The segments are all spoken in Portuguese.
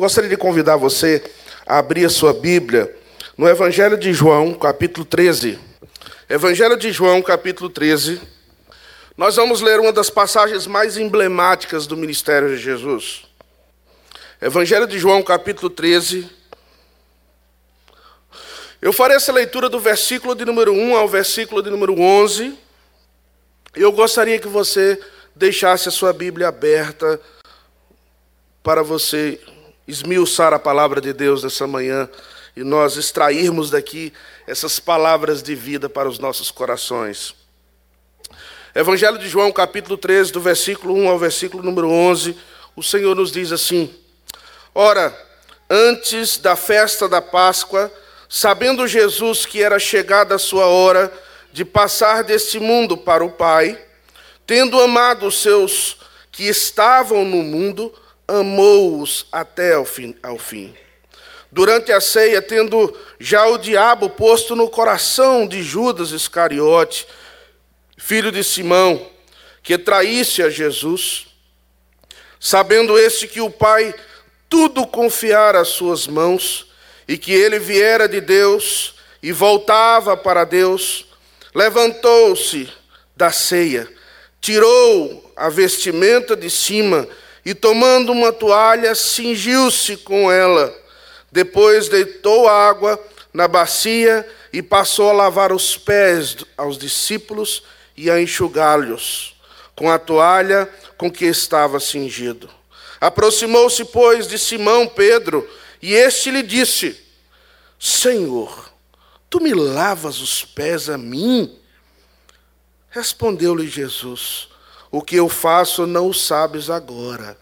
gostaria de convidar você a abrir a sua Bíblia no Evangelho de João, capítulo 13. Evangelho de João, capítulo 13. Nós vamos ler uma das passagens mais emblemáticas do ministério de Jesus. Evangelho de João, capítulo 13. Eu farei essa leitura do versículo de número 1 ao versículo de número 11. Eu gostaria que você deixasse a sua Bíblia aberta para você esmiuçar a palavra de Deus nessa manhã e nós extrairmos daqui essas palavras de vida para os nossos corações. Evangelho de João, capítulo 13, do versículo 1 ao versículo número 11, o Senhor nos diz assim: Ora, antes da festa da Páscoa, sabendo Jesus que era chegada a sua hora de passar deste mundo para o Pai, tendo amado os seus que estavam no mundo, amou-os até ao fim, ao fim. Durante a ceia, tendo já o diabo posto no coração de Judas Iscariote, filho de Simão, que traísse a Jesus, sabendo este que o Pai tudo confiara às suas mãos, e que ele viera de Deus e voltava para Deus, levantou-se da ceia, tirou a vestimenta de cima e, tomando uma toalha, cingiu-se com ela. Depois deitou água na bacia e passou a lavar os pés aos discípulos e a enxugá-los com a toalha com que estava cingido. Aproximou-se, pois, de Simão Pedro, e este lhe disse: Senhor, tu me lavas os pés a mim? Respondeu-lhe Jesus: o que eu faço não o sabes agora,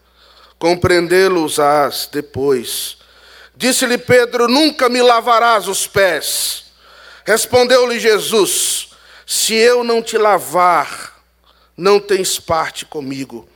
compreendê-los-ás depois. Disse-lhe Pedro: Nunca me lavarás os pés. Respondeu-lhe Jesus: Se eu não te lavar, não tens parte comigo.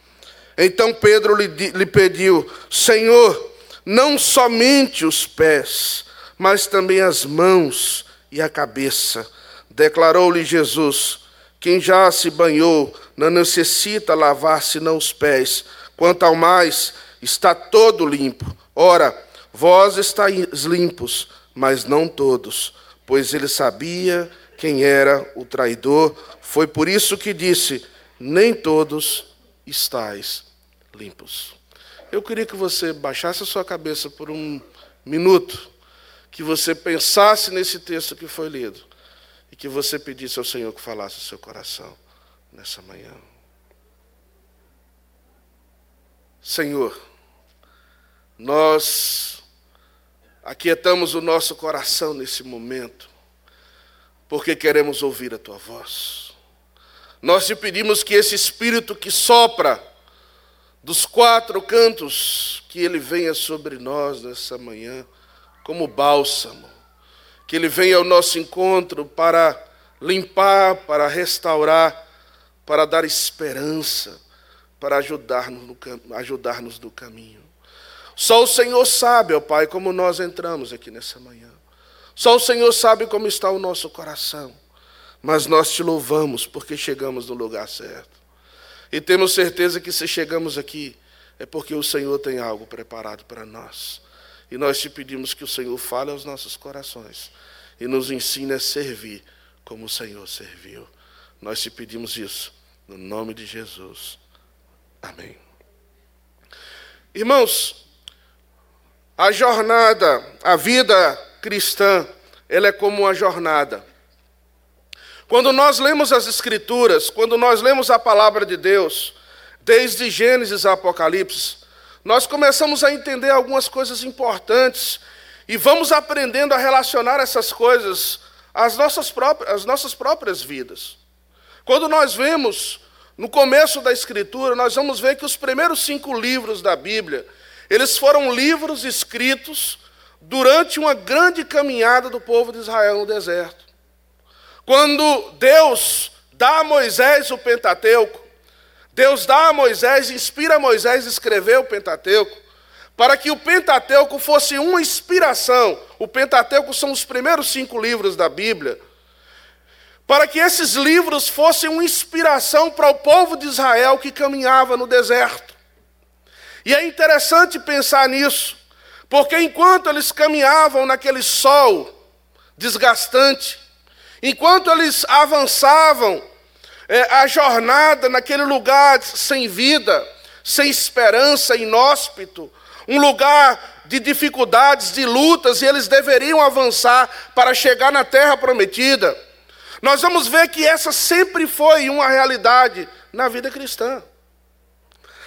Então Pedro lhe, lhe pediu: Senhor, não somente os pés, mas também as mãos e a cabeça. Declarou-lhe Jesus: quem já se banhou não necessita lavar senão os pés, quanto ao mais está todo limpo. Ora, vós estáis limpos, mas não todos, pois ele sabia quem era o traidor. Foi por isso que disse: Nem todos estáis limpos. Eu queria que você baixasse a sua cabeça por um minuto, que você pensasse nesse texto que foi lido e que você pedisse ao Senhor que falasse o seu coração nessa manhã. Senhor, nós aquietamos o nosso coração nesse momento, porque queremos ouvir a tua voz. Nós te pedimos que esse espírito que sopra dos quatro cantos, que ele venha sobre nós nessa manhã como bálsamo que Ele venha ao nosso encontro para limpar, para restaurar, para dar esperança, para ajudar-nos no, ajudar no caminho. Só o Senhor sabe, ó Pai, como nós entramos aqui nessa manhã. Só o Senhor sabe como está o nosso coração. Mas nós te louvamos porque chegamos no lugar certo. E temos certeza que se chegamos aqui é porque o Senhor tem algo preparado para nós. E nós te pedimos que o Senhor fale aos nossos corações e nos ensine a servir como o Senhor serviu. Nós te pedimos isso, no nome de Jesus. Amém. Irmãos, a jornada, a vida cristã, ela é como uma jornada. Quando nós lemos as Escrituras, quando nós lemos a palavra de Deus, desde Gênesis a Apocalipse, nós começamos a entender algumas coisas importantes e vamos aprendendo a relacionar essas coisas às nossas próprias, às nossas próprias vidas. Quando nós vemos no começo da Escritura, nós vamos ver que os primeiros cinco livros da Bíblia, eles foram livros escritos durante uma grande caminhada do povo de Israel no deserto. Quando Deus dá a Moisés o Pentateuco, Deus dá a Moisés, inspira Moisés a escrever o Pentateuco, para que o Pentateuco fosse uma inspiração. O Pentateuco são os primeiros cinco livros da Bíblia. Para que esses livros fossem uma inspiração para o povo de Israel que caminhava no deserto. E é interessante pensar nisso, Porque enquanto eles caminhavam naquele sol desgastante, enquanto eles avançavam é, a jornada naquele lugar sem vida, sem esperança, inóspito, um lugar de dificuldades, de lutas, e eles deveriam avançar para chegar na terra prometida. Nós vamos ver que essa sempre foi uma realidade na vida cristã.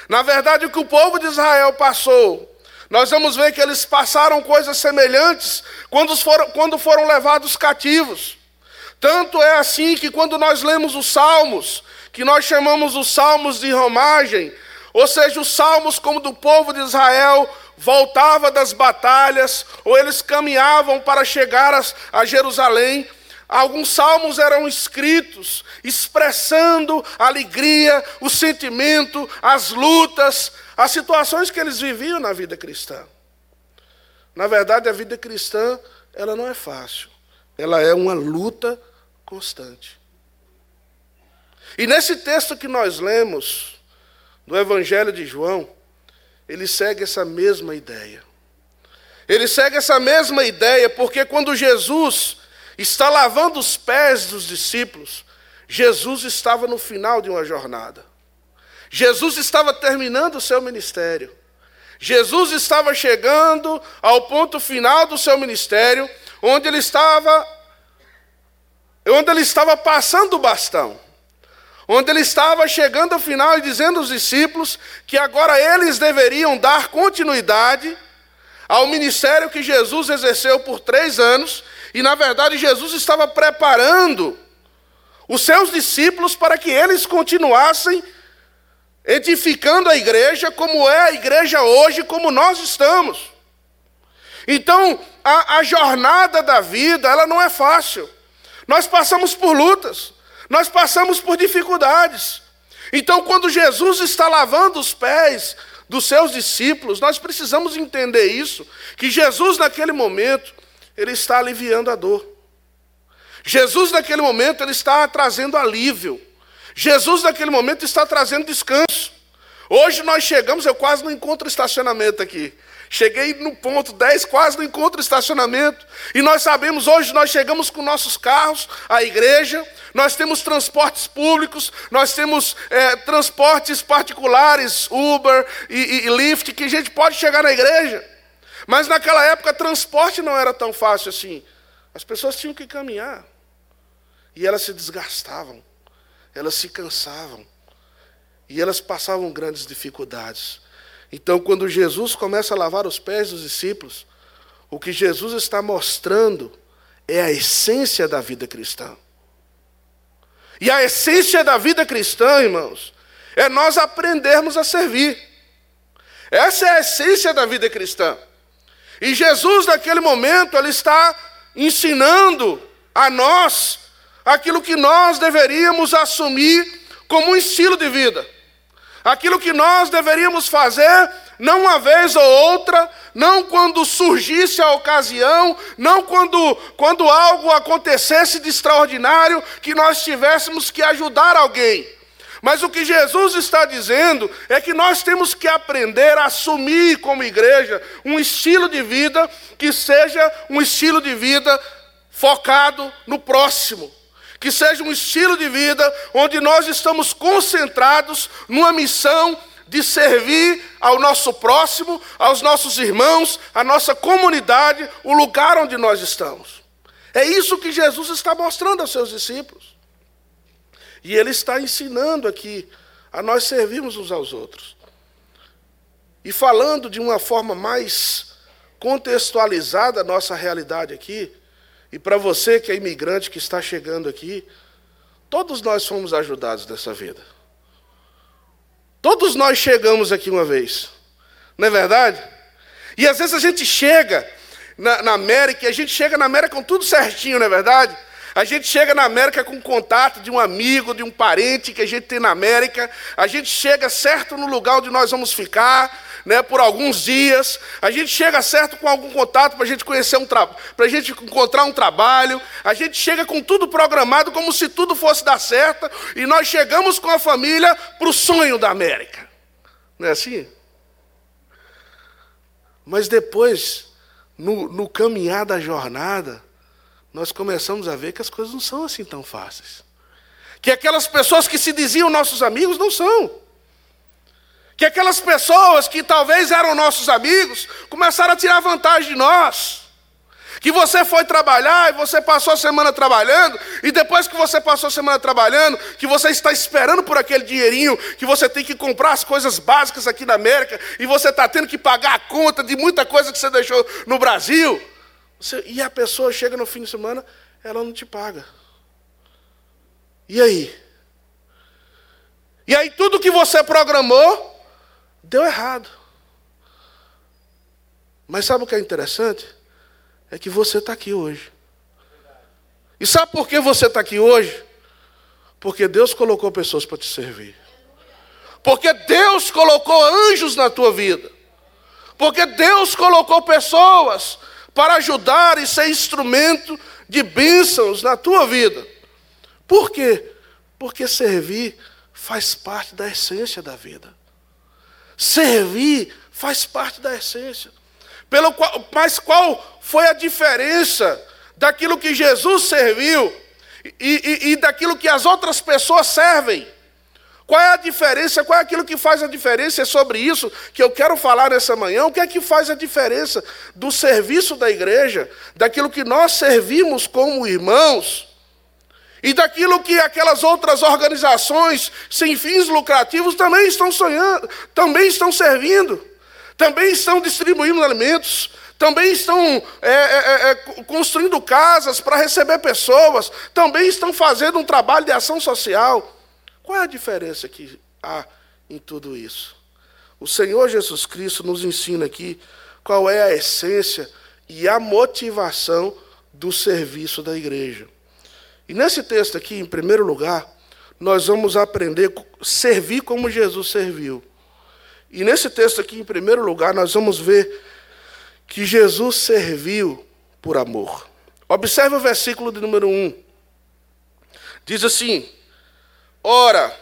Na verdade, o que o povo de Israel passou, nós vamos ver que eles passaram coisas semelhantes quando foram, quando foram levados cativos. Tanto é assim que quando nós lemos os salmos, que nós chamamos os salmos de romagem, ou seja, os salmos como do povo de Israel voltava das batalhas, ou eles caminhavam para chegar a, Jerusalém, Alguns salmos eram escritos expressando a alegria, o sentimento, as lutas, as situações que eles viviam na vida cristã. Na verdade, a vida cristã, ela não é fácil. Ela é uma luta constante. E nesse texto que nós lemos, do Evangelho de João, ele segue essa mesma ideia. Ele segue essa mesma ideia porque quando Jesus está lavando os pés dos discípulos, Jesus estava no final de uma jornada. Jesus estava terminando o seu ministério. Jesus estava chegando ao ponto final do seu ministério, onde ele estava onde ele estava passando o bastão. Onde ele estava chegando ao final e dizendo aos discípulos que agora eles deveriam dar continuidade ao ministério que Jesus exerceu por três anos e na verdade, Jesus estava preparando os seus discípulos para que eles continuassem edificando a igreja como é a igreja hoje, como nós estamos. Então, a, a jornada da vida, ela não é fácil. Nós passamos por lutas, nós passamos por dificuldades. Então, quando Jesus está lavando os pés dos seus discípulos, nós precisamos entender isso, que Jesus, naquele momento, ele está aliviando a dor. Jesus, naquele momento, ele está trazendo alívio. Jesus, naquele momento, está trazendo descanso. Hoje nós chegamos, eu quase não encontro estacionamento aqui. Cheguei no ponto 10, quase não encontro estacionamento. E nós sabemos, hoje nós chegamos com nossos carros à igreja, nós temos transportes públicos, nós temos é, transportes particulares, Uber e, e, e Lyft, que a gente pode chegar na igreja. Mas naquela época, transporte não era tão fácil assim. As pessoas tinham que caminhar. E elas se desgastavam, elas se cansavam. E elas passavam grandes dificuldades. Então, quando Jesus começa a lavar os pés dos discípulos, o que Jesus está mostrando é a essência da vida cristã. E a essência da vida cristã, irmãos, é nós aprendermos a servir. Essa é a essência da vida cristã. E Jesus, naquele momento, ele está ensinando a nós aquilo que nós deveríamos assumir como um estilo de vida. Aquilo que nós deveríamos fazer, não uma vez ou outra, não quando surgisse a ocasião, não quando, quando algo acontecesse de extraordinário, que nós tivéssemos que ajudar alguém. Mas o que Jesus está dizendo é que nós temos que aprender a assumir como igreja um estilo de vida que seja um estilo de vida focado no próximo. Que seja um estilo de vida onde nós estamos concentrados numa missão de servir ao nosso próximo, aos nossos irmãos, à nossa comunidade, o lugar onde nós estamos. É isso que Jesus está mostrando aos seus discípulos. E ele está ensinando aqui a nós servirmos uns aos outros. E falando de uma forma mais contextualizada a nossa realidade aqui, e para você que é imigrante que está chegando aqui, todos nós fomos ajudados nessa vida. Todos nós chegamos aqui uma vez, não é verdade? E às vezes a gente chega na, na América, e a gente chega na América com tudo certinho, não é verdade? A gente chega na América com contato de um amigo, de um parente que a gente tem na América. A gente chega certo no lugar onde nós vamos ficar, né, por alguns dias. A gente chega certo com algum contato para a gente conhecer um para a gente encontrar um trabalho. A gente chega com tudo programado como se tudo fosse dar certo. E nós chegamos com a família para o sonho da América. Não é assim? Mas depois, no, no caminhar da jornada, nós começamos a ver que as coisas não são assim tão fáceis. Que aquelas pessoas que se diziam nossos amigos não são. Que aquelas pessoas que talvez eram nossos amigos começaram a tirar vantagem de nós. Que você foi trabalhar e você passou a semana trabalhando, e depois que você passou a semana trabalhando, que você está esperando por aquele dinheirinho, que você tem que comprar as coisas básicas aqui na América, e você está tendo que pagar a conta de muita coisa que você deixou no Brasil. E a pessoa chega no fim de semana, ela não te paga. E aí? E aí tudo que você programou deu errado. Mas sabe o que é interessante? É que você está aqui hoje. E sabe por que você está aqui hoje? Porque Deus colocou pessoas para te servir. Porque Deus colocou anjos na tua vida. Porque Deus colocou pessoas para ajudar e ser instrumento de bênçãos na tua vida. Por quê? Porque servir faz parte da essência da vida. Servir faz parte da essência. Pelo qual, mas qual foi a diferença daquilo que Jesus serviu e, e, e daquilo que as outras pessoas servem? Qual é a diferença? Qual é aquilo que faz a diferença? É sobre isso que eu quero falar nessa manhã. O que é que faz a diferença do serviço da igreja, daquilo que nós servimos como irmãos, e daquilo que aquelas outras organizações sem fins lucrativos também estão sonhando, também estão servindo, também estão distribuindo alimentos, também estão é, é, é, é construindo casas para receber pessoas, também estão fazendo um trabalho de ação social. Qual é a diferença que há em tudo isso? O Senhor Jesus Cristo nos ensina aqui qual é a essência e a motivação do serviço da igreja. E nesse texto aqui, em primeiro lugar, nós vamos aprender a servir como Jesus serviu. E nesse texto aqui, em primeiro lugar, nós vamos ver que Jesus serviu por amor. Observe o versículo de número 1. Diz assim: Ora,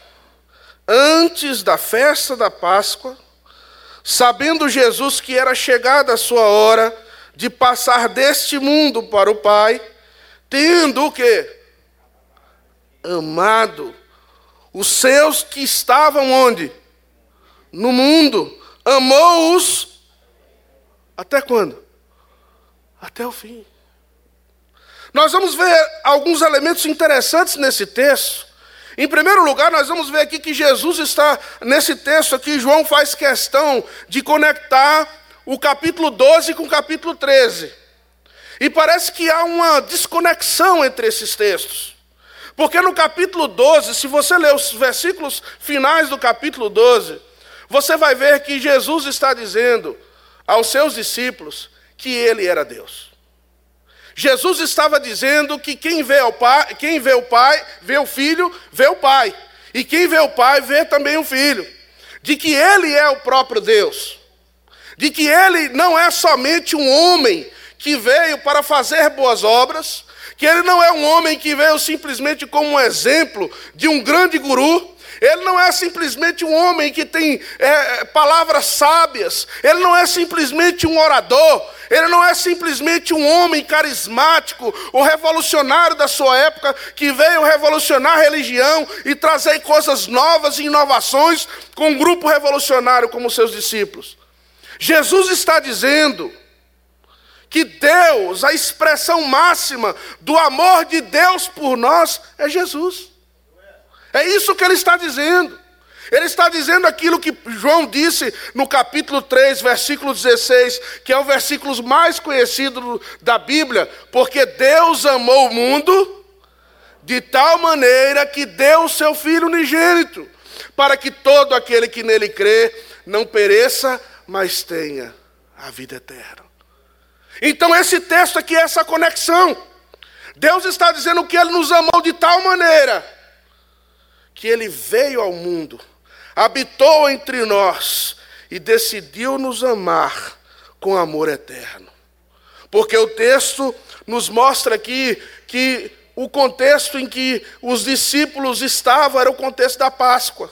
antes da festa da Páscoa, sabendo Jesus que era chegada a sua hora de passar deste mundo para o Pai, tendo o quê? Amado os seus que estavam onde? No mundo. Amou-os até quando? Até o fim. Nós vamos ver alguns elementos interessantes nesse texto em primeiro lugar, nós vamos ver aqui que Jesus está, nesse texto aqui, João faz questão de conectar o capítulo 12 com o capítulo 13. E parece que há uma desconexão entre esses textos. Porque no capítulo 12, se você ler os versículos finais do capítulo 12, você vai ver que Jesus está dizendo aos seus discípulos que ele era Deus. Jesus estava dizendo que quem vê o pai, quem vê o pai, vê o filho, vê o pai. E quem vê o pai, vê também o filho. De que ele é o próprio Deus. De que ele não é somente um homem que veio para fazer boas obras, que ele não é um homem que veio simplesmente como um exemplo de um grande guru, ele não é simplesmente um homem que tem é, palavras sábias, ele não é simplesmente um orador, ele não é simplesmente um homem carismático, o revolucionário da sua época, que veio revolucionar a religião e trazer coisas novas e inovações com um grupo revolucionário como seus discípulos. Jesus está dizendo que Deus, a expressão máxima do amor de Deus por nós, é Jesus. É isso que ele está dizendo. Ele está dizendo aquilo que João disse no capítulo 3, versículo 16, que é o versículo mais conhecido da Bíblia, porque Deus amou o mundo de tal maneira que deu o seu Filho unigênito, para que todo aquele que nele crê não pereça, mas tenha a vida eterna. Então, esse texto aqui é essa conexão. Deus está dizendo que Ele nos amou de tal maneira que ele veio ao mundo, habitou entre nós e decidiu nos amar com amor eterno. Porque o texto nos mostra aqui que o contexto em que os discípulos estavam era o contexto da Páscoa.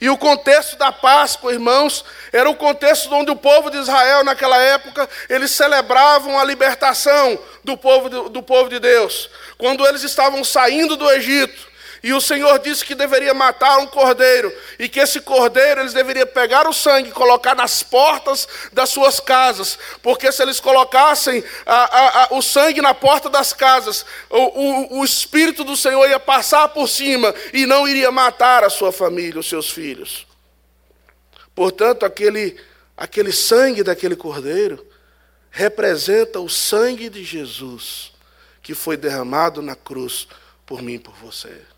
E o contexto da Páscoa, irmãos, era o contexto onde o povo de Israel, naquela época, eles celebravam a libertação do povo de, do povo de Deus. Quando eles estavam saindo do Egito, e o Senhor disse que deveria matar um cordeiro, e que esse cordeiro eles deveriam pegar o sangue e colocar nas portas das suas casas, porque se eles colocassem a, a, a, o sangue na porta das casas, o, o, o Espírito do Senhor ia passar por cima e não iria matar a sua família, os seus filhos. Portanto, aquele, aquele sangue daquele cordeiro representa o sangue de Jesus, que foi derramado na cruz por mim e por você.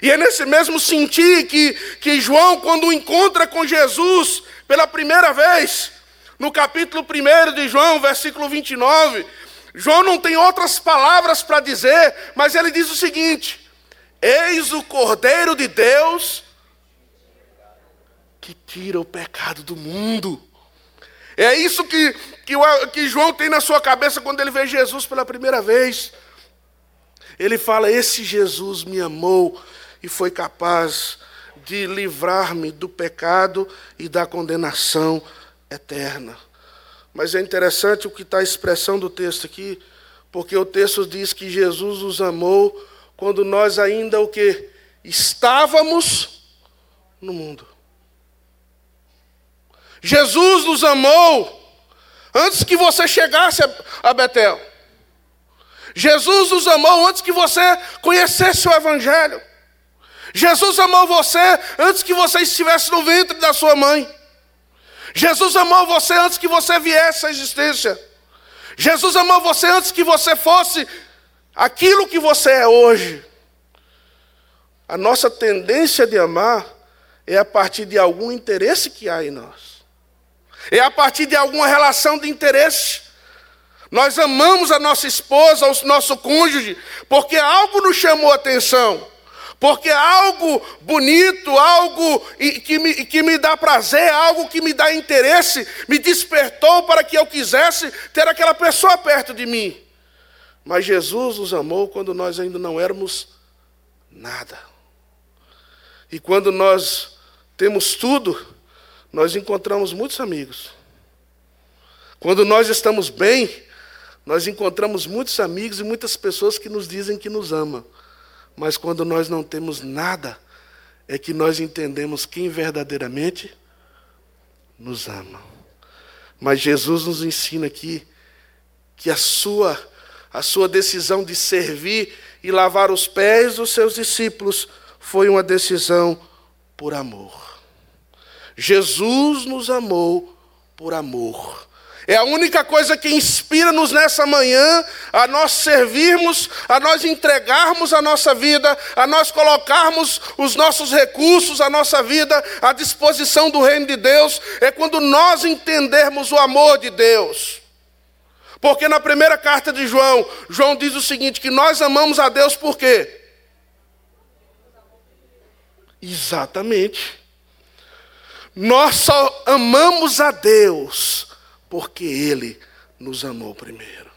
E é nesse mesmo sentir que, que João, quando encontra com Jesus pela primeira vez, no capítulo 1 de João, versículo 29, João não tem outras palavras para dizer, mas ele diz o seguinte: Eis o Cordeiro de Deus que tira o pecado do mundo. É isso que, que, que João tem na sua cabeça quando ele vê Jesus pela primeira vez. Ele fala: Esse Jesus me amou e foi capaz de livrar-me do pecado e da condenação eterna. Mas é interessante o que está a expressão do texto aqui, porque o texto diz que Jesus nos amou quando nós ainda o que estávamos no mundo. Jesus nos amou antes que você chegasse a Betel. Jesus nos amou antes que você conhecesse o Evangelho. Jesus amou você antes que você estivesse no ventre da sua mãe. Jesus amou você antes que você viesse à existência. Jesus amou você antes que você fosse aquilo que você é hoje. A nossa tendência de amar é a partir de algum interesse que há em nós. É a partir de alguma relação de interesse. Nós amamos a nossa esposa, o nosso cônjuge, porque algo nos chamou a atenção. Porque algo bonito, algo que me, que me dá prazer, algo que me dá interesse, me despertou para que eu quisesse ter aquela pessoa perto de mim. Mas Jesus nos amou quando nós ainda não éramos nada. E quando nós temos tudo, nós encontramos muitos amigos. Quando nós estamos bem, nós encontramos muitos amigos e muitas pessoas que nos dizem que nos amam. Mas quando nós não temos nada, é que nós entendemos quem verdadeiramente nos ama. Mas Jesus nos ensina aqui que a sua a sua decisão de servir e lavar os pés dos seus discípulos foi uma decisão por amor. Jesus nos amou por amor. É a única coisa que inspira-nos nessa manhã a nós servirmos, a nós entregarmos a nossa vida, a nós colocarmos os nossos recursos, a nossa vida à disposição do reino de Deus, é quando nós entendermos o amor de Deus. Porque na primeira carta de João, João diz o seguinte: que nós amamos a Deus por quê? Exatamente. Nós só amamos a Deus porque Ele nos amou primeiro.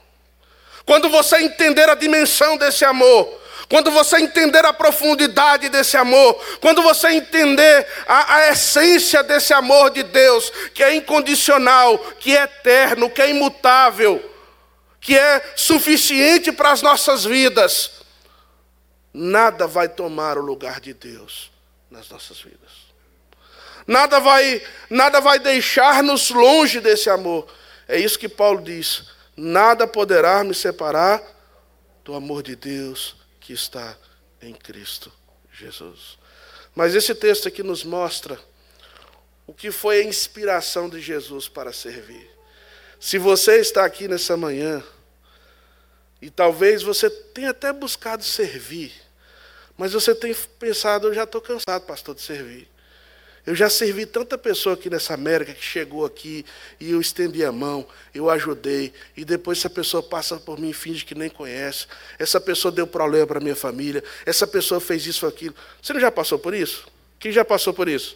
Quando você entender a dimensão desse amor, quando você entender a profundidade desse amor, quando você entender a, a, essência desse amor de Deus, que é incondicional, que é eterno, que é imutável, que é suficiente para as nossas vidas, nada vai tomar o lugar de Deus nas nossas vidas. Nada vai, nada vai deixar-nos longe desse amor. É isso que Paulo diz. Nada poderá me separar do amor de Deus que está em Cristo Jesus. Mas esse texto aqui nos mostra o que foi a inspiração de Jesus para servir. Se você está aqui nessa manhã, e talvez você tenha até buscado servir, mas você tem pensado, eu já estou cansado, pastor, de servir. Eu já servi tanta pessoa aqui nessa América que chegou aqui e eu estendi a mão, eu ajudei, e depois essa pessoa passa por mim e finge que nem conhece. Essa pessoa deu problema para minha família, essa pessoa fez isso aquilo. Você não já passou por isso? Quem já passou por isso?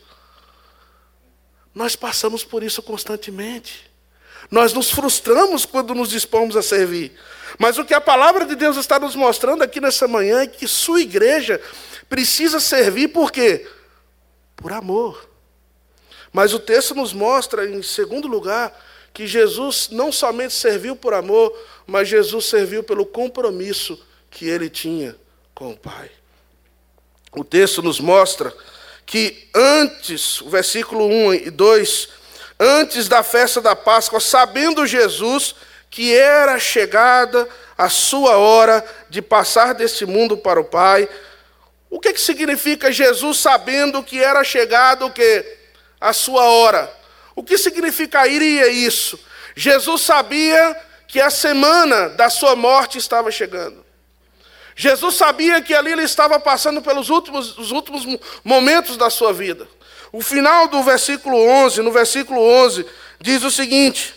Nós passamos por isso constantemente. Nós nos frustramos quando nos dispomos a servir. Mas o que a palavra de Deus está nos mostrando aqui nessa manhã é que sua igreja precisa servir por quê? Por amor. Mas o texto nos mostra, em segundo lugar, que Jesus não somente serviu por amor, mas Jesus serviu pelo compromisso que ele tinha com o Pai. O texto nos mostra que antes, o versículo 1 e 2, antes da festa da Páscoa, sabendo Jesus que era chegada a sua hora de passar deste mundo para o Pai, o que, que significa Jesus sabendo que era chegado o quê? a sua hora? O que significaria isso? Jesus sabia que a semana da sua morte estava chegando. Jesus sabia que ali ele estava passando pelos últimos, os últimos momentos da sua vida. O final do versículo 11, no versículo 11, diz o seguinte: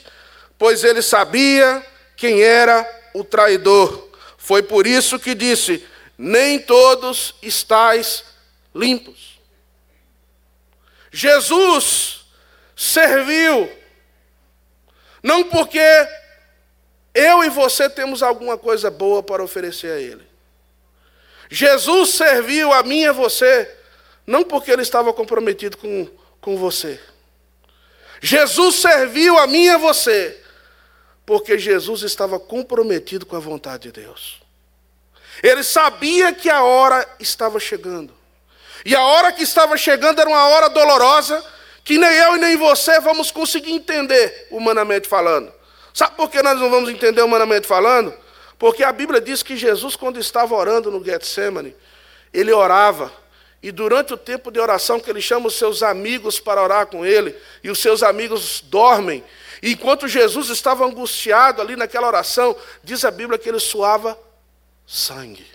Pois ele sabia quem era o traidor. Foi por isso que disse: Nem todos estáis limpos. Jesus serviu, não porque eu e você temos alguma coisa boa para oferecer a Ele. Jesus serviu a mim e a você, não porque Ele estava comprometido com, com você. Jesus serviu a mim e a você, porque Jesus estava comprometido com a vontade de Deus. Ele sabia que a hora estava chegando. E a hora que estava chegando era uma hora dolorosa, que nem eu e nem você vamos conseguir entender, humanamente falando. Sabe por que nós não vamos entender humanamente falando? Porque a Bíblia diz que Jesus, quando estava orando no Getsemane, ele orava, e durante o tempo de oração que ele chama os seus amigos para orar com ele, e os seus amigos dormem, e enquanto Jesus estava angustiado ali naquela oração, diz a Bíblia que ele suava sangue.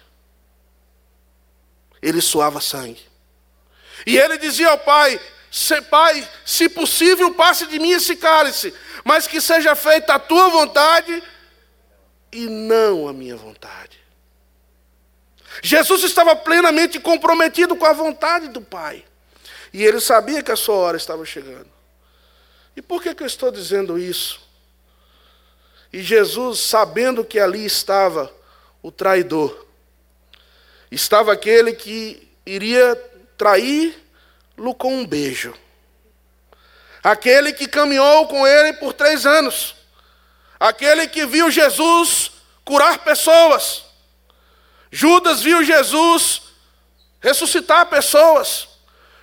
Ele suava sangue. E ele dizia ao pai: se, Pai, se possível, passe de mim esse cálice, mas que seja feita a tua vontade e não a minha vontade. Jesus estava plenamente comprometido com a vontade do Pai. E ele sabia que a sua hora estava chegando. E por que, que eu estou dizendo isso? E Jesus, sabendo que ali estava o traidor, estava aquele que iria traí-lo com um beijo. Aquele que caminhou com ele por três anos. Aquele que viu Jesus curar pessoas. Judas viu Jesus ressuscitar pessoas.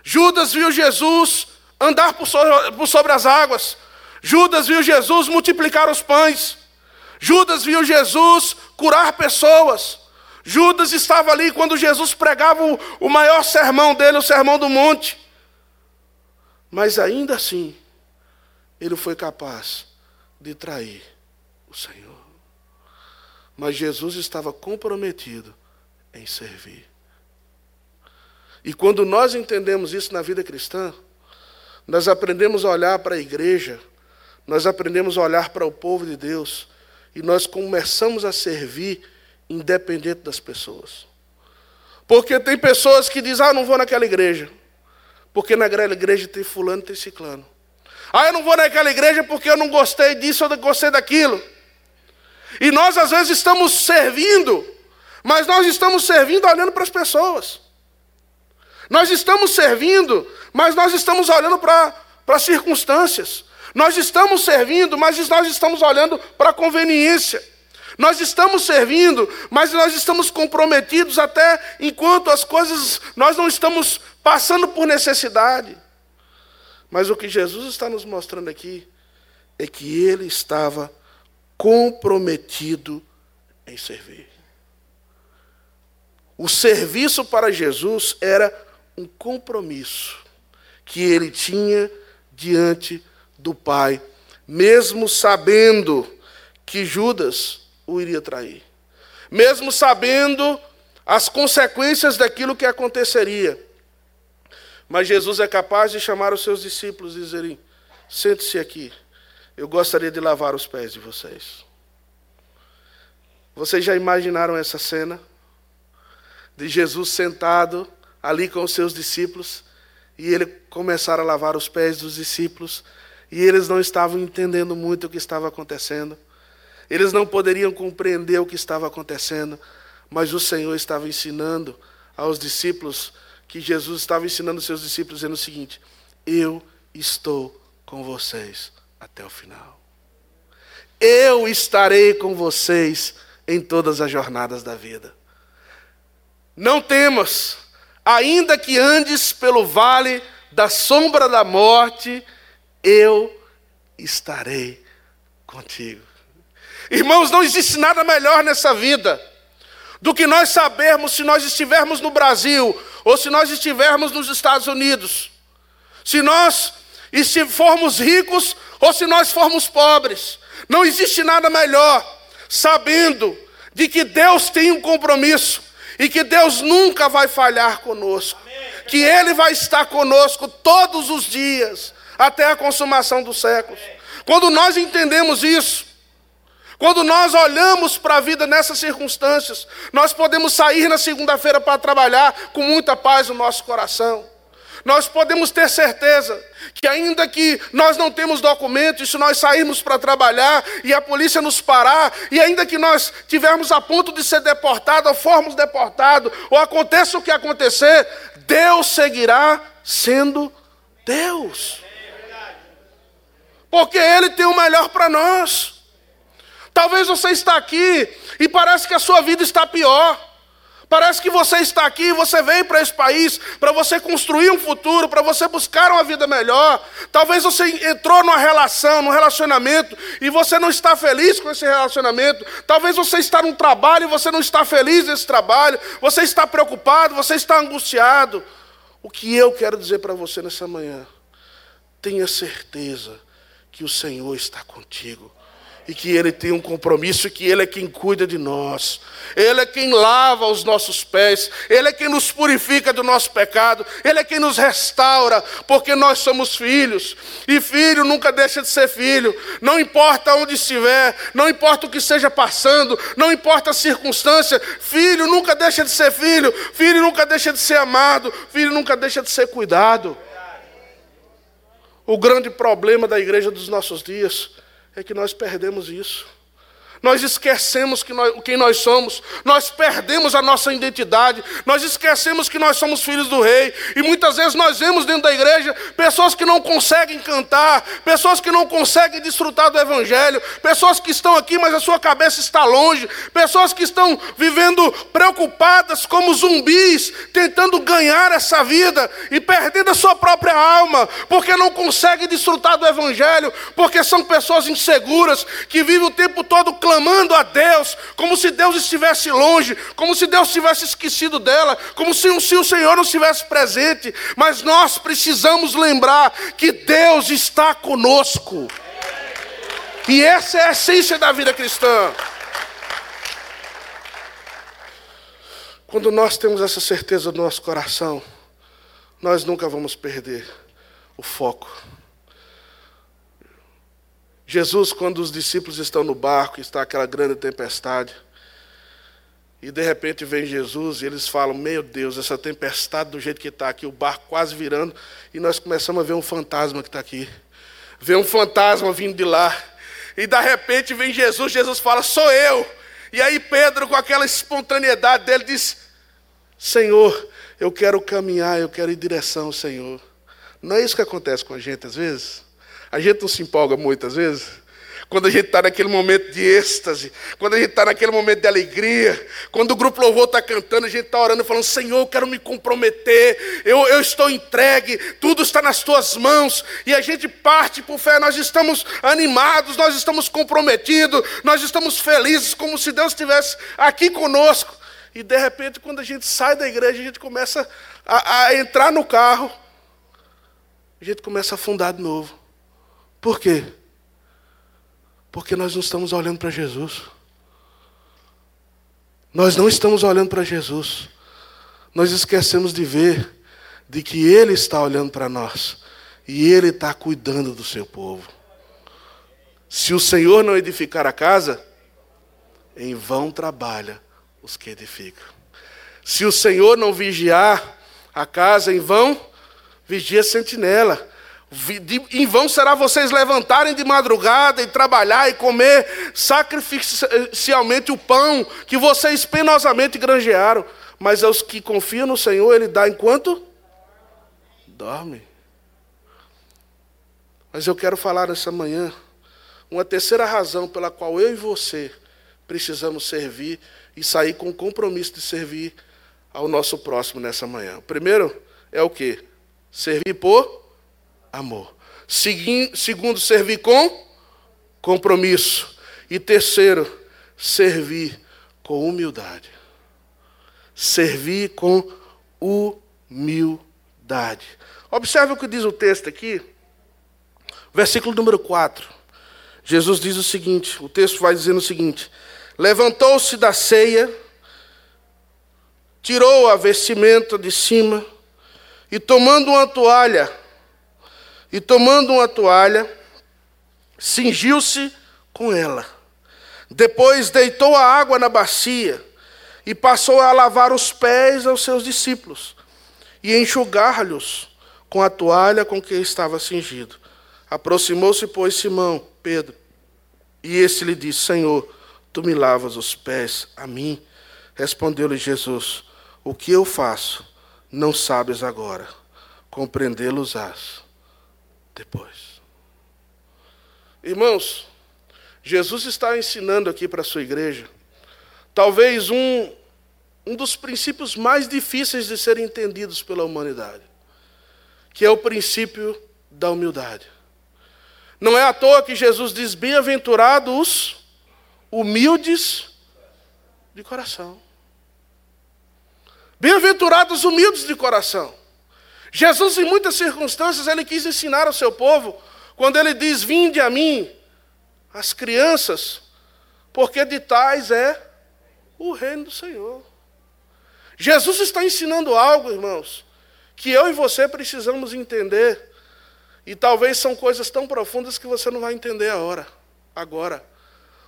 Judas viu Jesus andar por sobre as águas. Judas viu Jesus multiplicar os pães. Judas viu Jesus curar pessoas. Judas estava ali quando Jesus pregava o, maior sermão dele, o sermão do monte. Mas ainda assim, ele foi capaz de trair o Senhor. Mas Jesus estava comprometido em servir. E quando nós entendemos isso na vida cristã, nós aprendemos a olhar para a igreja, nós aprendemos a olhar para o povo de Deus, e nós começamos a servir independente das pessoas. Porque tem pessoas que dizem, ah, não vou naquela igreja. Porque naquela igreja tem fulano, tem ciclano. Ah, eu não vou naquela igreja porque eu não gostei disso ou não gostei daquilo. E nós às vezes estamos servindo, mas nós estamos servindo olhando para as pessoas. Nós estamos servindo, mas nós estamos olhando para, para as circunstâncias. Nós estamos servindo, mas nós estamos olhando para a conveniência. Nós estamos servindo, mas nós estamos comprometidos até enquanto as coisas nós não estamos passando por necessidade. Mas o que Jesus está nos mostrando aqui é que ele estava comprometido em servir. O serviço para Jesus era um compromisso que ele tinha diante do Pai, mesmo sabendo que Judas o iria trair. Mesmo sabendo as consequências daquilo que aconteceria. Mas Jesus é capaz de chamar os seus discípulos e dizerem: sente-se aqui, eu gostaria de lavar os pés de vocês. Vocês já imaginaram essa cena? De Jesus sentado ali com os seus discípulos e ele começar a lavar os pés dos discípulos e eles não estavam entendendo muito o que estava acontecendo. Eles não poderiam compreender o que estava acontecendo, mas o Senhor estava ensinando aos discípulos que Jesus estava ensinando seus discípulos dizendo o seguinte: Eu estou com vocês até o final. Eu estarei com vocês em todas as jornadas da vida. Não temas, ainda que andes pelo vale da sombra da morte, eu estarei contigo. Irmãos, não existe nada melhor nessa vida do que nós sabermos se nós estivermos no Brasil ou se nós estivermos nos Estados Unidos, se nós se formos ricos ou se nós formos pobres. Não existe nada melhor sabendo de que Deus tem um compromisso e que Deus nunca vai falhar conosco, que Ele vai estar conosco todos os dias até a consumação dos séculos. Quando nós entendemos isso, quando nós olhamos para a vida nessas circunstâncias, nós podemos sair na segunda-feira para trabalhar com muita paz no nosso coração. Nós podemos ter certeza que, ainda que nós não temos documentos, se nós sairmos para trabalhar e a polícia nos parar, e ainda que nós tivermos a ponto de ser deportado, ou formos deportados, ou aconteça o que acontecer, Deus seguirá sendo Deus. Porque Ele tem o melhor para nós. Talvez você está aqui e parece que a sua vida está pior. Parece que você está aqui, você veio para esse país para você construir um futuro, para você buscar uma vida melhor. Talvez você entrou numa relação, num relacionamento e você não está feliz com esse relacionamento. Talvez você está num trabalho e você não está feliz nesse trabalho. Você está preocupado, você está angustiado. O que eu quero dizer para você nessa manhã? Tenha certeza que o Senhor está contigo e que Ele tem um compromisso, e que Ele é quem cuida de nós, Ele é quem lava os nossos pés, Ele é quem nos purifica do nosso pecado, Ele é quem nos restaura, porque nós somos filhos, e filho nunca deixa de ser filho, não importa onde estiver, não importa o que esteja passando, não importa a circunstância, filho nunca deixa de ser filho, filho nunca deixa de ser amado, filho nunca deixa de ser cuidado. O grande problema da igreja dos nossos dias é que nós perdemos isso. Nós esquecemos que nós, quem nós somos, nós perdemos a nossa identidade, nós esquecemos que nós somos filhos do rei, e muitas vezes nós vemos dentro da igreja pessoas que não conseguem cantar, pessoas que não conseguem desfrutar do evangelho, pessoas que estão aqui, mas a sua cabeça está longe, pessoas que estão vivendo preocupadas como zumbis, tentando ganhar essa vida e perdendo a sua própria alma, porque não conseguem desfrutar do evangelho, porque são pessoas inseguras que vivem o tempo todo clamando clamando a Deus, como se Deus estivesse longe, como se Deus tivesse esquecido dela, como se, se o Senhor não estivesse presente. Mas nós precisamos lembrar que Deus está conosco. E essa é a essência da vida cristã. Quando nós temos essa certeza no nosso coração, nós nunca vamos perder o foco. Jesus, quando os discípulos estão no barco, está aquela grande tempestade, e de repente vem Jesus e eles falam: Meu Deus, essa tempestade do jeito que está aqui, o barco quase virando, e nós começamos a ver um fantasma que está aqui. Vê um fantasma vindo de lá. E de repente vem Jesus, Jesus fala: Sou eu. E aí Pedro, com aquela espontaneidade dele, diz: Senhor, eu quero caminhar, eu quero ir em direção ao Senhor. Não é isso que acontece com a gente às vezes? A gente não se empolga muitas vezes. Quando a gente está naquele momento de êxtase, quando a gente está naquele momento de alegria, quando o grupo louvor está cantando, a gente está orando falando: Senhor, eu quero me comprometer, eu, eu estou entregue, tudo está nas tuas mãos, e a gente parte por fé, nós estamos animados, nós estamos comprometidos, nós estamos felizes, como se Deus estivesse aqui conosco. E de repente, quando a gente sai da igreja, a gente começa a, a entrar no carro, a gente começa a afundar de novo. Por quê? Porque nós não estamos olhando para Jesus. Nós não estamos olhando para Jesus. Nós esquecemos de ver de que Ele está olhando para nós e Ele está cuidando do seu povo. Se o Senhor não edificar a casa, em vão trabalha os que edificam. Se o Senhor não vigiar a casa, em vão vigia a sentinela. Em vão será vocês levantarem de madrugada e trabalhar e comer sacrificialmente o pão que vocês penosamente granjearam. mas aos que confiam no Senhor, Ele dá enquanto dorme. Mas eu quero falar nessa manhã uma terceira razão pela qual eu e você precisamos servir e sair com o compromisso de servir ao nosso próximo nessa manhã. O primeiro é o que? Servir por amor. Segundo, servir com compromisso. E terceiro, servir com humildade. Servir com humildade. Observe o que diz o texto aqui, versículo número 4. Jesus diz o seguinte: o texto vai dizendo o seguinte: Levantou-se da ceia, tirou a vestimenta de cima, e tomando uma toalha, e tomando uma toalha, cingiu-se com ela. Depois deitou a água na bacia e passou a lavar os pés aos seus discípulos e enxugar-lhes com a toalha com que estava cingido. Aproximou-se, pois, Simão, Pedro, e este lhe disse: Senhor, tu me lavas os pés a mim? Respondeu-lhe Jesus: O que eu faço, não sabes agora, compreendê-los-ás depois. Irmãos, Jesus está ensinando aqui para a sua igreja, talvez um, um dos princípios mais difíceis de serem entendidos pela humanidade, que é o princípio da humildade. Não é à toa que Jesus diz: Bem-aventurados os humildes de coração. Bem-aventurados os humildes de coração. Jesus, em muitas circunstâncias, ele quis ensinar ao seu povo, quando ele diz: Vinde a mim, as crianças, porque de tais é o reino do Senhor. Jesus está ensinando algo, irmãos, que eu e você precisamos entender e talvez são coisas tão profundas que você não vai entender agora. Agora.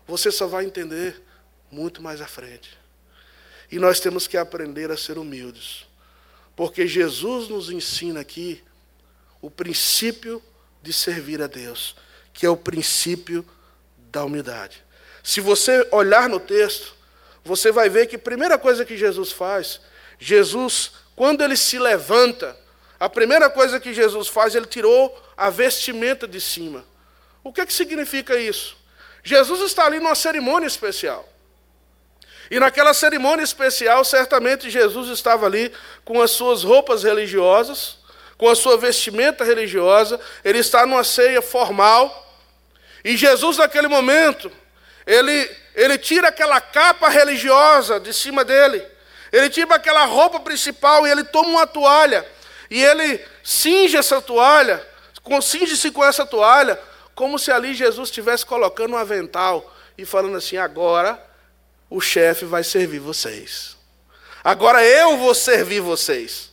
Você só vai entender muito mais à frente. E nós temos que aprender a ser humildes. Porque Jesus nos ensina aqui o princípio de servir a Deus, que é o princípio da humildade. Se você olhar no texto, você vai ver que a primeira coisa que Jesus faz, Jesus, quando ele se levanta, a primeira coisa que Jesus faz, ele tirou a vestimenta de cima. O que, é que significa isso? Jesus está ali numa cerimônia especial. E naquela cerimônia especial, certamente Jesus estava ali com as suas roupas religiosas, com a sua vestimenta religiosa, ele está numa ceia formal. E Jesus, naquele momento, ele, ele tira aquela capa religiosa de cima dele, ele tira aquela roupa principal e ele toma uma toalha e ele cinge essa toalha, cinge-se com essa toalha, como se ali Jesus estivesse colocando um avental e falando assim: agora o chefe vai servir vocês. Agora eu vou servir vocês.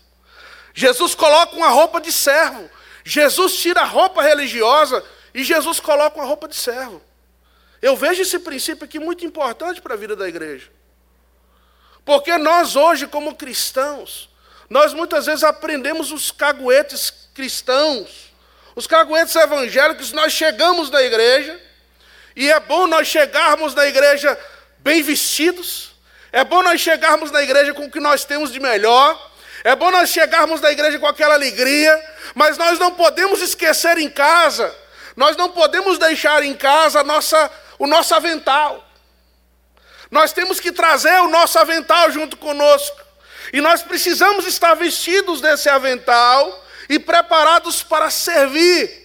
Jesus coloca uma roupa de servo. Jesus tira a roupa religiosa e Jesus coloca uma roupa de servo. Eu vejo esse princípio aqui muito importante para a vida da igreja. Porque nós hoje, como cristãos, nós muitas vezes aprendemos os caguetes cristãos, os caguetes evangélicos, nós chegamos na igreja, e é bom nós chegarmos na igreja bem vestidos, é bom nós chegarmos na igreja com o que nós temos de melhor, é bom nós chegarmos na igreja com aquela alegria, mas nós não podemos esquecer em casa, nós não podemos deixar em casa nossa, o nosso avental. Nós temos que trazer o nosso avental junto conosco. E nós precisamos estar vestidos desse avental e preparados para servir.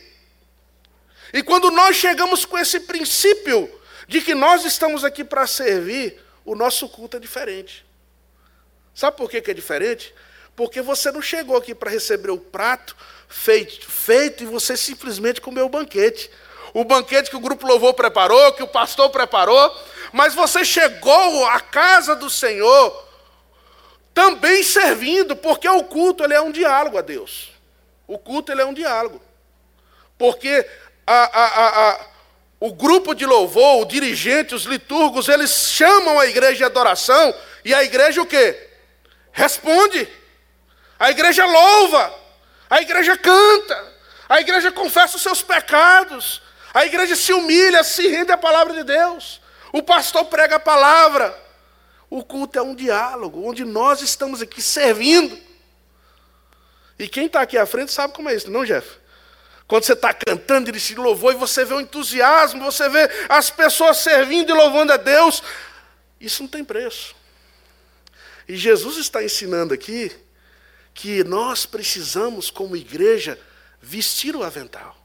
E quando nós chegamos com esse princípio de que nós estamos aqui para servir, o nosso culto é diferente. Sabe por que, é diferente? Porque você não chegou aqui para receber o prato feito, feito e você simplesmente comeu o banquete. O banquete que o grupo louvor preparou, que o pastor preparou, mas você chegou à casa do Senhor também servindo, porque o culto ele é um diálogo a Deus. O culto ele é um diálogo. Porque a, a, a, o grupo de louvor, o dirigente, os liturgos, eles chamam a igreja de adoração e a igreja o quê? Responde. A igreja louva. A igreja canta. A igreja confessa os seus pecados. A igreja se humilha, se rende à palavra de Deus. O pastor prega a palavra. O culto é um diálogo, onde nós estamos aqui servindo. E quem está aqui à frente sabe como é isso, não, Jeff? Quando você está cantando, ele se louvou e você vê o entusiasmo, você vê as pessoas servindo e louvando a Deus, isso não tem preço. E Jesus está ensinando aqui que nós precisamos, como igreja, vestir o avental.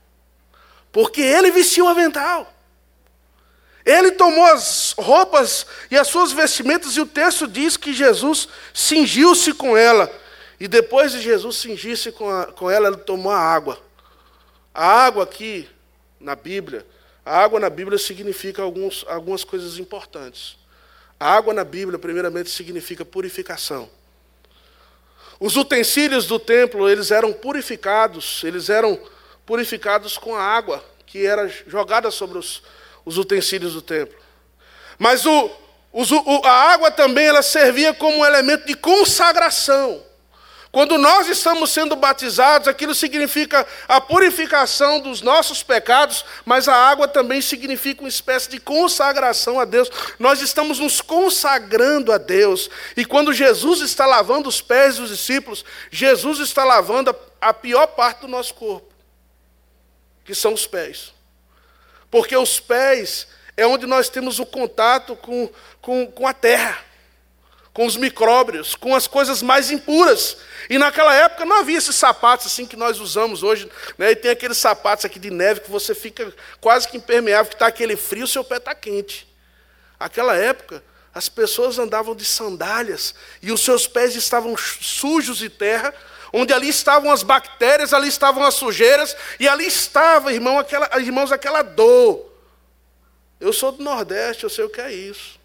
Porque ele vestiu o avental. Ele tomou as roupas e as suas vestimentas, e o texto diz que Jesus cingiu-se com ela. E depois de Jesus cingir-se com, com ela, ele tomou a água. A água aqui, na Bíblia, a água na Bíblia significa alguns, algumas coisas importantes. A água na Bíblia, primeiramente, significa purificação. Os utensílios do templo, eles eram purificados, eles eram purificados com a água que era jogada sobre os, os utensílios do templo. Mas o, os, o, a água também ela servia como um elemento de consagração. Quando nós estamos sendo batizados, aquilo significa a purificação dos nossos pecados, mas a água também significa uma espécie de consagração a Deus. Nós estamos nos consagrando a Deus. E quando Jesus está lavando os pés dos discípulos, Jesus está lavando a pior parte do nosso corpo, que são os pés. Porque os pés é onde nós temos o contato com, com, com a terra com os micróbios, com as coisas mais impuras. E naquela época não havia esses sapatos assim que nós usamos hoje. Né? E tem aqueles sapatos aqui de neve que você fica quase que impermeável, que está aquele frio, seu pé está quente. Naquela época, as pessoas andavam de sandálias e os seus pés estavam sujos de terra, onde ali estavam as bactérias, ali estavam as sujeiras, e ali estava, irmão, aquela, irmãos, aquela dor. Eu sou do Nordeste, eu sei o que é isso.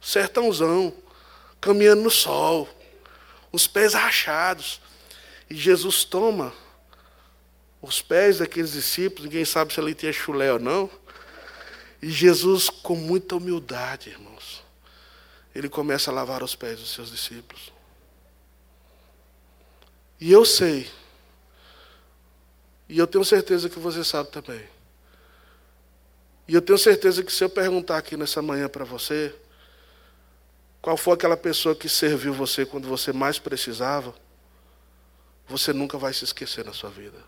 Sertãozão, caminhando no sol os pés rachados. E Jesus toma os pés daqueles discípulos, ninguém sabe se ali tinha chulé ou não. E Jesus, com muita humildade, irmãos, ele começa a lavar os pés dos seus discípulos. E eu sei, e eu tenho certeza que você sabe também. E eu tenho certeza que se eu perguntar aqui nessa manhã para você, qual foi aquela pessoa que serviu você quando você mais precisava? Você nunca vai se esquecer na sua vida.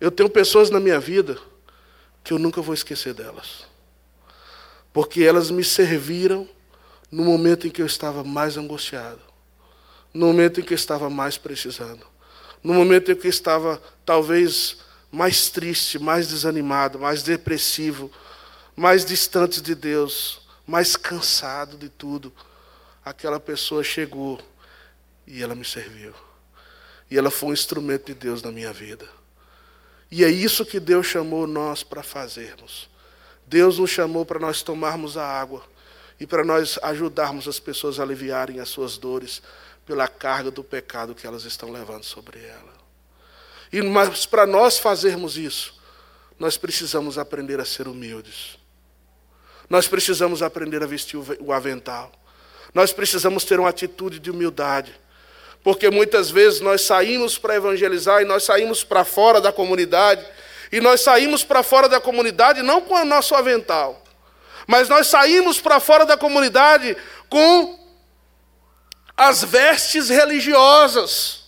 Eu tenho pessoas na minha vida que eu nunca vou esquecer delas. Porque elas me serviram no momento em que eu estava mais angustiado, no momento em que eu estava mais precisando, no momento em que eu estava talvez mais triste, mais desanimado, mais depressivo, mais distante de Deus mais cansado de tudo, aquela pessoa chegou e ela me serviu. E ela foi um instrumento de Deus na minha vida. E é isso que Deus chamou nós para fazermos. Deus nos chamou para nós tomarmos a água e para nós ajudarmos as pessoas a aliviarem as suas dores pela carga do pecado que elas estão levando sobre ela. E mas para nós fazermos isso, nós precisamos aprender a ser humildes. Nós precisamos aprender a vestir o avental. Nós precisamos ter uma atitude de humildade. Porque muitas vezes nós saímos para evangelizar e nós saímos para fora da comunidade. E nós saímos para fora da comunidade não com o nosso avental, mas nós saímos para fora da comunidade com as vestes religiosas.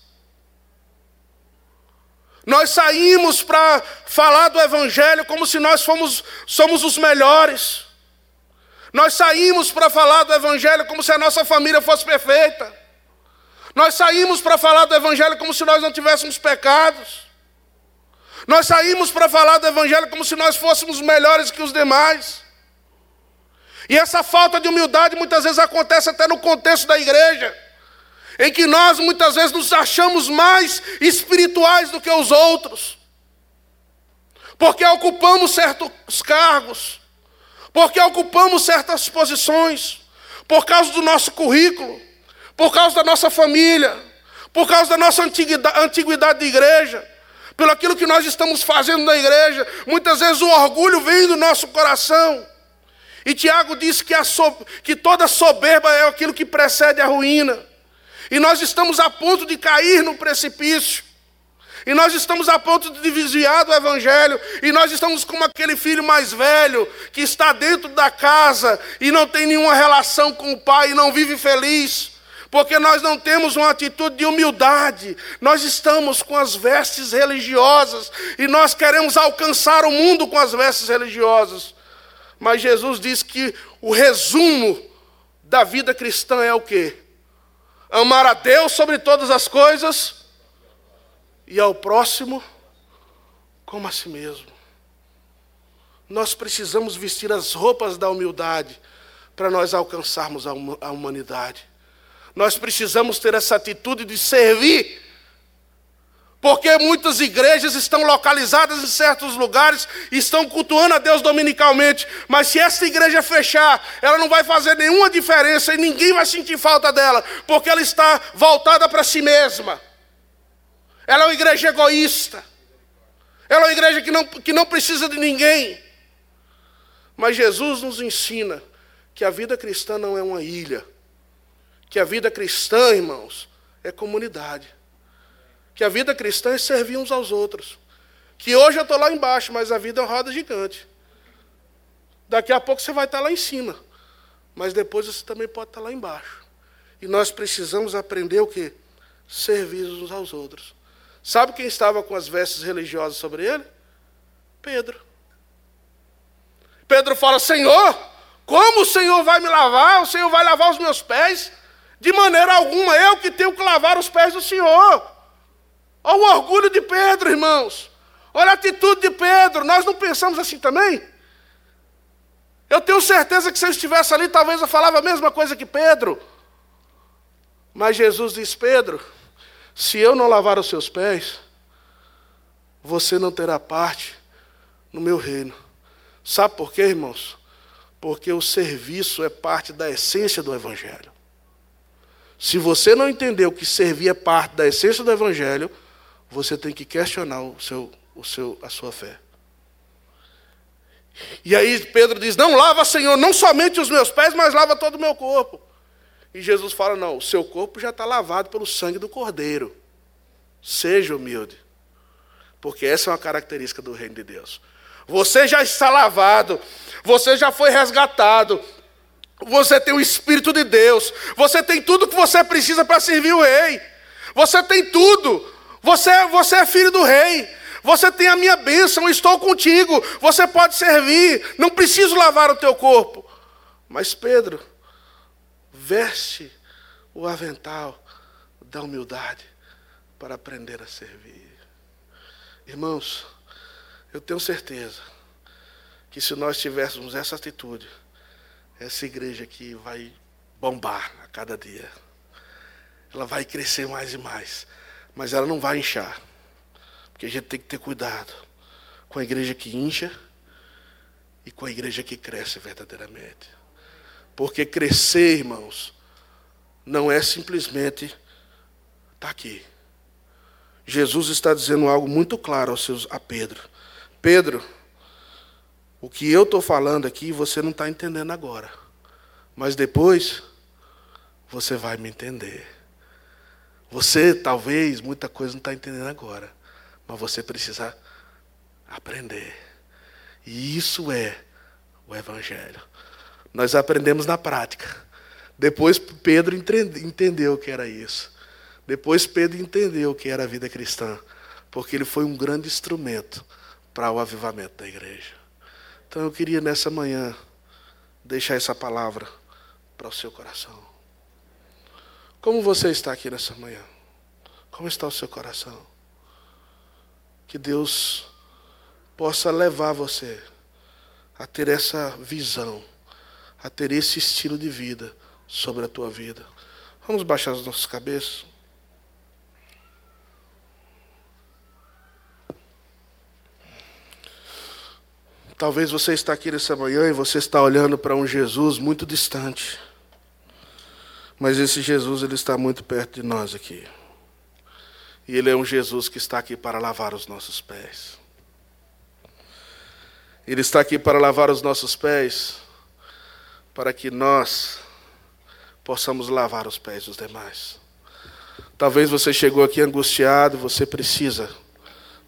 Nós saímos para falar do Evangelho como se nós fomos, somos os melhores. Nós saímos para falar do Evangelho como se a nossa família fosse perfeita. Nós saímos para falar do Evangelho como se nós não tivéssemos pecados. Nós saímos para falar do Evangelho como se nós fôssemos melhores que os demais. E essa falta de humildade muitas vezes acontece até no contexto da igreja, em que nós muitas vezes nos achamos mais espirituais do que os outros, porque ocupamos certos cargos, porque ocupamos certas posições, por causa do nosso currículo, por causa da nossa família, por causa da nossa antiguidade de igreja, pelo aquilo que nós estamos fazendo na igreja. Muitas vezes o orgulho vem do nosso coração. E Tiago diz que, so, que toda soberba é aquilo que precede a ruína. E nós estamos a ponto de cair no precipício. E nós estamos a ponto de desviar do Evangelho, e nós estamos como aquele filho mais velho que está dentro da casa e não tem nenhuma relação com o pai e não vive feliz, porque nós não temos uma atitude de humildade, nós estamos com as vestes religiosas e nós queremos alcançar o mundo com as vestes religiosas. Mas Jesus diz que o resumo da vida cristã é o quê? Amar a Deus sobre todas as coisas e ao próximo como a si mesmo. Nós precisamos vestir as roupas da humildade para nós alcançarmos a humanidade. Nós precisamos ter essa atitude de servir porque muitas igrejas estão localizadas em certos lugares estão cultuando a Deus dominicalmente. Mas se essa igreja fechar, ela não vai fazer nenhuma diferença e ninguém vai sentir falta dela, porque ela está voltada para si mesma. Ela é uma igreja egoísta. Ela é uma igreja que não, que não precisa de ninguém. Mas Jesus nos ensina que a vida cristã não é uma ilha. Que a vida cristã, irmãos, é comunidade que a vida cristã é servir uns aos outros. Que hoje eu estou lá embaixo, mas a vida é uma roda gigante. Daqui a pouco você vai estar lá em cima, mas depois você também pode estar lá embaixo. E nós precisamos aprender o que? Servir uns aos outros. Sabe quem estava com as vestes religiosas sobre ele? Pedro. Pedro fala: Senhor, como o Senhor vai me lavar? O Senhor vai lavar os meus pés? De maneira alguma, eu que tenho que lavar os pés do Senhor. Olha o orgulho de Pedro, irmãos. Olha a atitude de Pedro. Nós não pensamos assim também? Eu tenho certeza que se eu estivesse ali, talvez eu falava a mesma coisa que Pedro. Mas Jesus diz: Pedro, se eu não lavar os seus pés, você não terá parte no meu reino. Sabe por quê, irmãos? Porque o serviço é parte da essência do Evangelho. Se você não entendeu que servir é parte da essência do Evangelho, você tem que questionar o seu, o seu, a sua fé. E aí Pedro diz: Não lava, Senhor, não somente os meus pés, mas lava todo o meu corpo. E Jesus fala: Não, o seu corpo já está lavado pelo sangue do Cordeiro. Seja humilde, porque essa é uma característica do reino de Deus. Você já está lavado, você já foi resgatado, você tem o Espírito de Deus, você tem tudo que você precisa para servir o Rei, você tem tudo. Você, você é filho do rei. Você tem a minha bênção, estou contigo. Você pode servir. Não preciso lavar o teu corpo. Mas Pedro, veste o avental da humildade para aprender a servir. Irmãos, eu tenho certeza que se nós tivéssemos essa atitude, essa igreja aqui vai bombar a cada dia. Ela vai crescer mais e mais mas ela não vai inchar. Porque a gente tem que ter cuidado com a igreja que incha e com a igreja que cresce verdadeiramente. Porque crescer, irmãos, não é simplesmente estar tá aqui. Jesus está dizendo algo muito claro aos seus, a Pedro. Pedro, o que eu estou falando aqui você não está entendendo agora. Mas depois você vai me entender. Você talvez muita coisa não está entendendo agora, mas você precisa aprender. E isso é o Evangelho. Nós aprendemos na prática. Depois Pedro entendeu o que era isso. Depois Pedro entendeu o que era a vida cristã, porque ele foi um grande instrumento para o avivamento da igreja. Então eu queria nessa manhã deixar essa palavra para o seu coração. Como você está aqui nessa manhã? Como está o seu coração? Que Deus possa levar você a ter essa visão, a ter esse estilo de vida sobre a tua vida. Vamos baixar as nossas cabeças. Talvez você está aqui nessa manhã e você está olhando para um Jesus muito distante. Mas esse Jesus ele está muito perto de nós aqui. E ele é um Jesus que está aqui para lavar os nossos pés. Ele está aqui para lavar os nossos pés, para que nós possamos lavar os pés dos demais. Talvez você chegou aqui angustiado, você precisa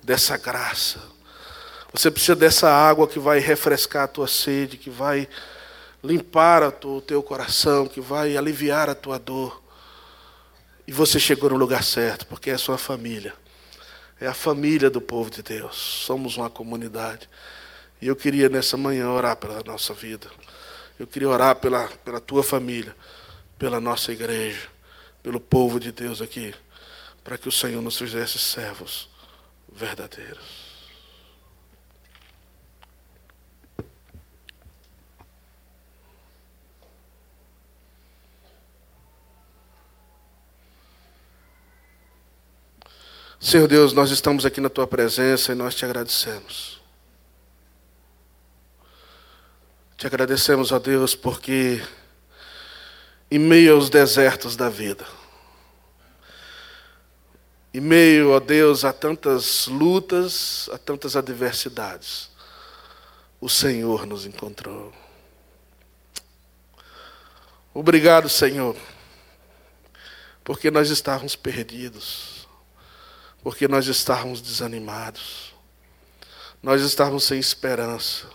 dessa graça. Você precisa dessa água que vai refrescar a tua sede, que vai limpar o teu coração, que vai aliviar a tua dor. E você chegou no lugar certo, porque é a sua família. É a família do povo de Deus. Somos uma comunidade. E eu queria nessa manhã orar pela nossa vida. Eu queria orar pela, pela tua família, pela nossa igreja, pelo povo de Deus aqui, para que o Senhor nos fizesse servos verdadeiros. Senhor Deus, nós estamos aqui na tua presença e nós te agradecemos. Te agradecemos, ó Deus, porque em meio aos desertos da vida, em meio, ó Deus, a tantas lutas, a tantas adversidades, o Senhor nos encontrou. Obrigado, Senhor, porque nós estávamos perdidos porque nós estávamos desanimados, nós estávamos sem esperança,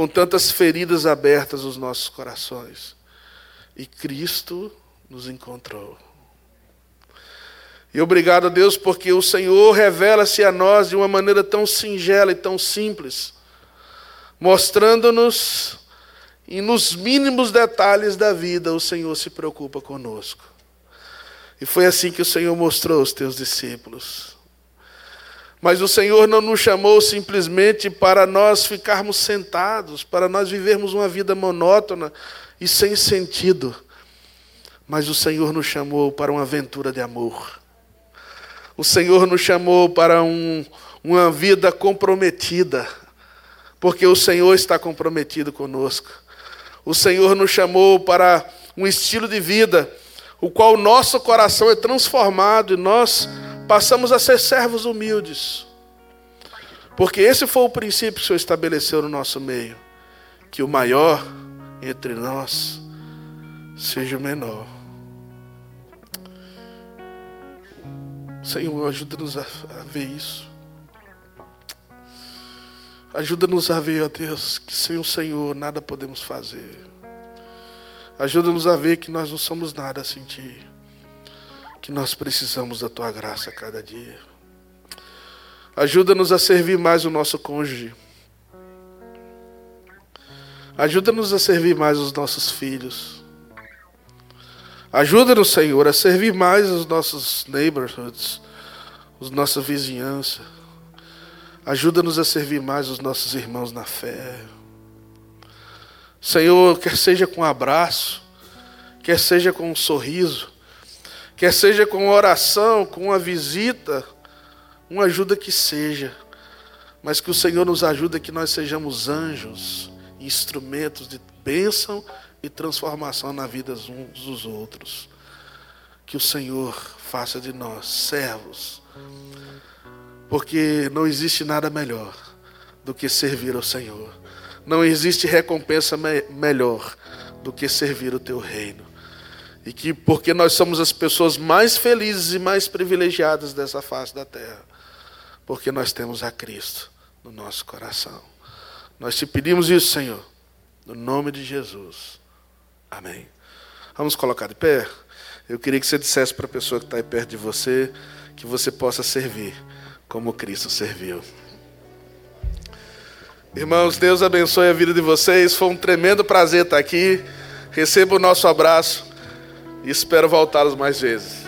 com tantas feridas abertas nos nossos corações, e Cristo nos encontrou. E obrigado a Deus porque o Senhor revela-se a nós de uma maneira tão singela e tão simples, mostrando-nos, e nos mínimos detalhes da vida, o Senhor se preocupa conosco. E foi assim que o Senhor mostrou aos teus discípulos. Mas o Senhor não nos chamou simplesmente para nós ficarmos sentados, para nós vivermos uma vida monótona e sem sentido. Mas o Senhor nos chamou para uma aventura de amor. O Senhor nos chamou para um, uma vida comprometida, porque o Senhor está comprometido conosco. O Senhor nos chamou para um estilo de vida o qual nosso coração é transformado e nós passamos a ser servos humildes. Porque esse foi o princípio que o Senhor estabeleceu no nosso meio: que o maior entre nós seja o menor. Senhor, ajuda-nos a, ver isso. Ajuda-nos a ver, ó Deus, que sem o Senhor nada podemos fazer. Ajuda-nos a ver que nós não somos nada sem Ti. Que nós precisamos da Tua graça a cada dia. Ajuda-nos a servir mais o nosso cônjuge. Ajuda-nos a servir mais os nossos filhos. Ajuda-nos, Senhor, a servir mais os nossos neighborhoods, os nossa vizinhança. Ajuda-nos a servir mais os nossos irmãos na fé. Senhor, quer seja com um abraço, quer seja com um sorriso, quer seja com oração, com uma visita, uma ajuda que seja, mas que o Senhor nos ajude que nós sejamos anjos, instrumentos de bênção e transformação na vida uns dos outros. Que o Senhor faça de nós servos, porque não existe nada melhor do que servir ao Senhor. Não existe recompensa me melhor do que servir o teu reino. E que porque nós somos as pessoas mais felizes e mais privilegiadas dessa face da terra, porque nós temos a Cristo no nosso coração. Nós te pedimos isso, Senhor, no nome de Jesus. Amém. Vamos colocar de pé? Eu queria que você dissesse para a pessoa que está aí perto de você que você possa servir como Cristo serviu. Irmãos, Deus abençoe a vida de vocês. Foi um tremendo prazer estar aqui. Receba o nosso abraço e espero voltá-los mais vezes.